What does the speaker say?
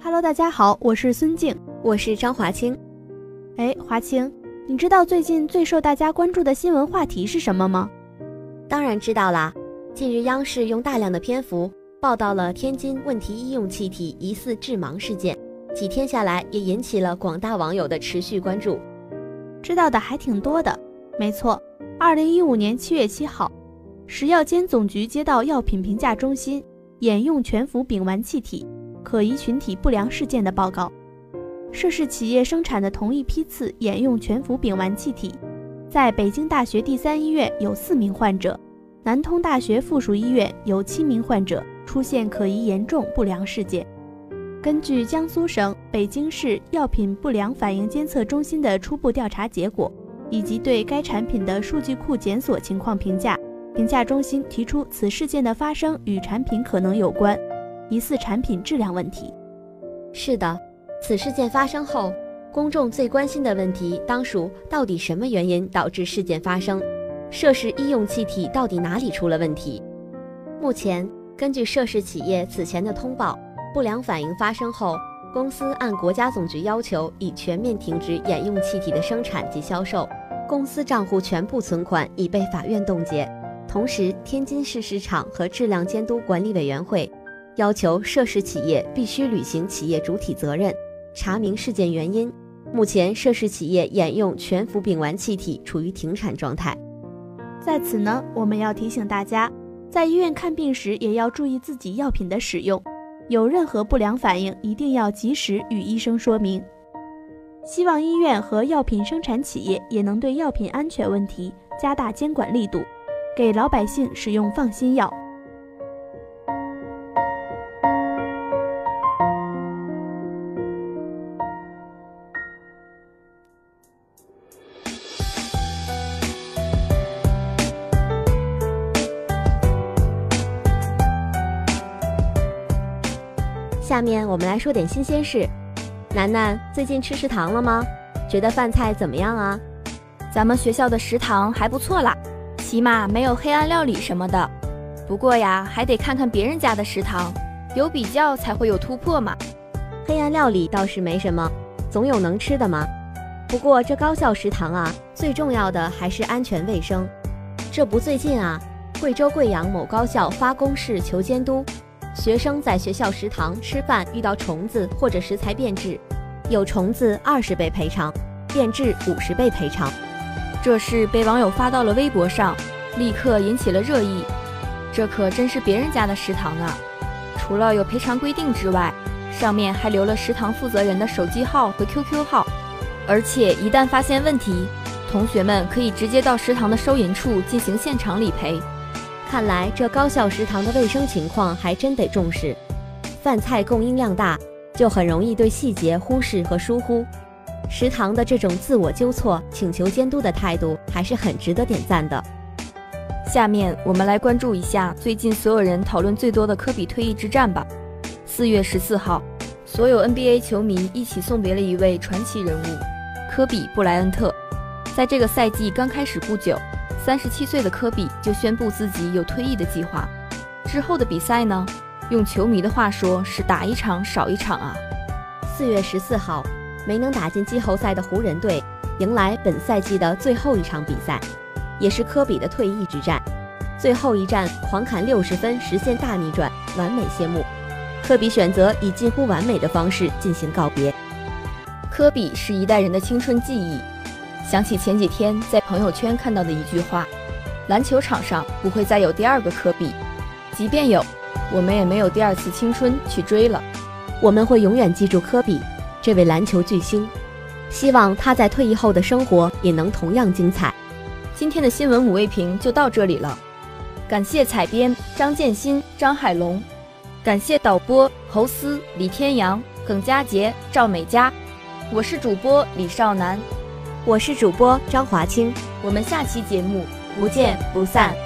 Hello，大家好，我是孙静，我是张华清。哎，华清，你知道最近最受大家关注的新闻话题是什么吗？当然知道啦。近日，央视用大量的篇幅报道了天津问题医用气体疑似致盲事件，几天下来也引起了广大网友的持续关注。知道的还挺多的。没错，二零一五年七月七号，食药监总局接到药品评价中心眼用全氟丙烷气体。可疑群体不良事件的报告，涉事企业生产的同一批次眼用全氟丙烷气体，在北京大学第三医院有四名患者，南通大学附属医院有七名患者出现可疑严重不良事件。根据江苏省、北京市药品不良反应监测中心的初步调查结果，以及对该产品的数据库检索情况评价，评价中心提出此事件的发生与产品可能有关。疑似产品质量问题。是的，此事件发生后，公众最关心的问题当属到底什么原因导致事件发生？涉事医用气体到底哪里出了问题？目前，根据涉事企业此前的通报，不良反应发生后，公司按国家总局要求已全面停止眼用气体的生产及销售，公司账户全部存款已被法院冻结。同时，天津市市场和质量监督管理委员会。要求涉事企业必须履行企业主体责任，查明事件原因。目前，涉事企业眼用全氟丙烷气体处于停产状态。在此呢，我们要提醒大家，在医院看病时也要注意自己药品的使用，有任何不良反应一定要及时与医生说明。希望医院和药品生产企业也能对药品安全问题加大监管力度，给老百姓使用放心药。下面我们来说点新鲜事。楠楠最近吃食堂了吗？觉得饭菜怎么样啊？咱们学校的食堂还不错啦，起码没有黑暗料理什么的。不过呀，还得看看别人家的食堂，有比较才会有突破嘛。黑暗料理倒是没什么，总有能吃的嘛。不过这高校食堂啊，最重要的还是安全卫生。这不最近啊，贵州贵阳某高校发公示求监督。学生在学校食堂吃饭遇到虫子或者食材变质，有虫子二十倍赔偿，变质五十倍赔偿。这事被网友发到了微博上，立刻引起了热议。这可真是别人家的食堂啊！除了有赔偿规定之外，上面还留了食堂负责人的手机号和 QQ 号，而且一旦发现问题，同学们可以直接到食堂的收银处进行现场理赔。看来这高校食堂的卫生情况还真得重视，饭菜供应量大，就很容易对细节忽视和疏忽。食堂的这种自我纠错、请求监督的态度，还是很值得点赞的。下面我们来关注一下最近所有人讨论最多的科比退役之战吧。四月十四号，所有 NBA 球迷一起送别了一位传奇人物——科比布莱恩特。在这个赛季刚开始不久。三十七岁的科比就宣布自己有退役的计划。之后的比赛呢？用球迷的话说是打一场少一场啊。四月十四号，没能打进季后赛的湖人队迎来本赛季的最后一场比赛，也是科比的退役之战。最后一战狂砍六十分，实现大逆转，完美谢幕。科比选择以近乎完美的方式进行告别。科比是一代人的青春记忆。想起前几天在朋友圈看到的一句话：“篮球场上不会再有第二个科比，即便有，我们也没有第二次青春去追了。”我们会永远记住科比这位篮球巨星，希望他在退役后的生活也能同样精彩。今天的新闻五味评就到这里了，感谢采编张建新、张海龙，感谢导播侯思、李天阳、耿佳杰、赵美佳，我是主播李少楠。我是主播张华清，我们下期节目不见不散。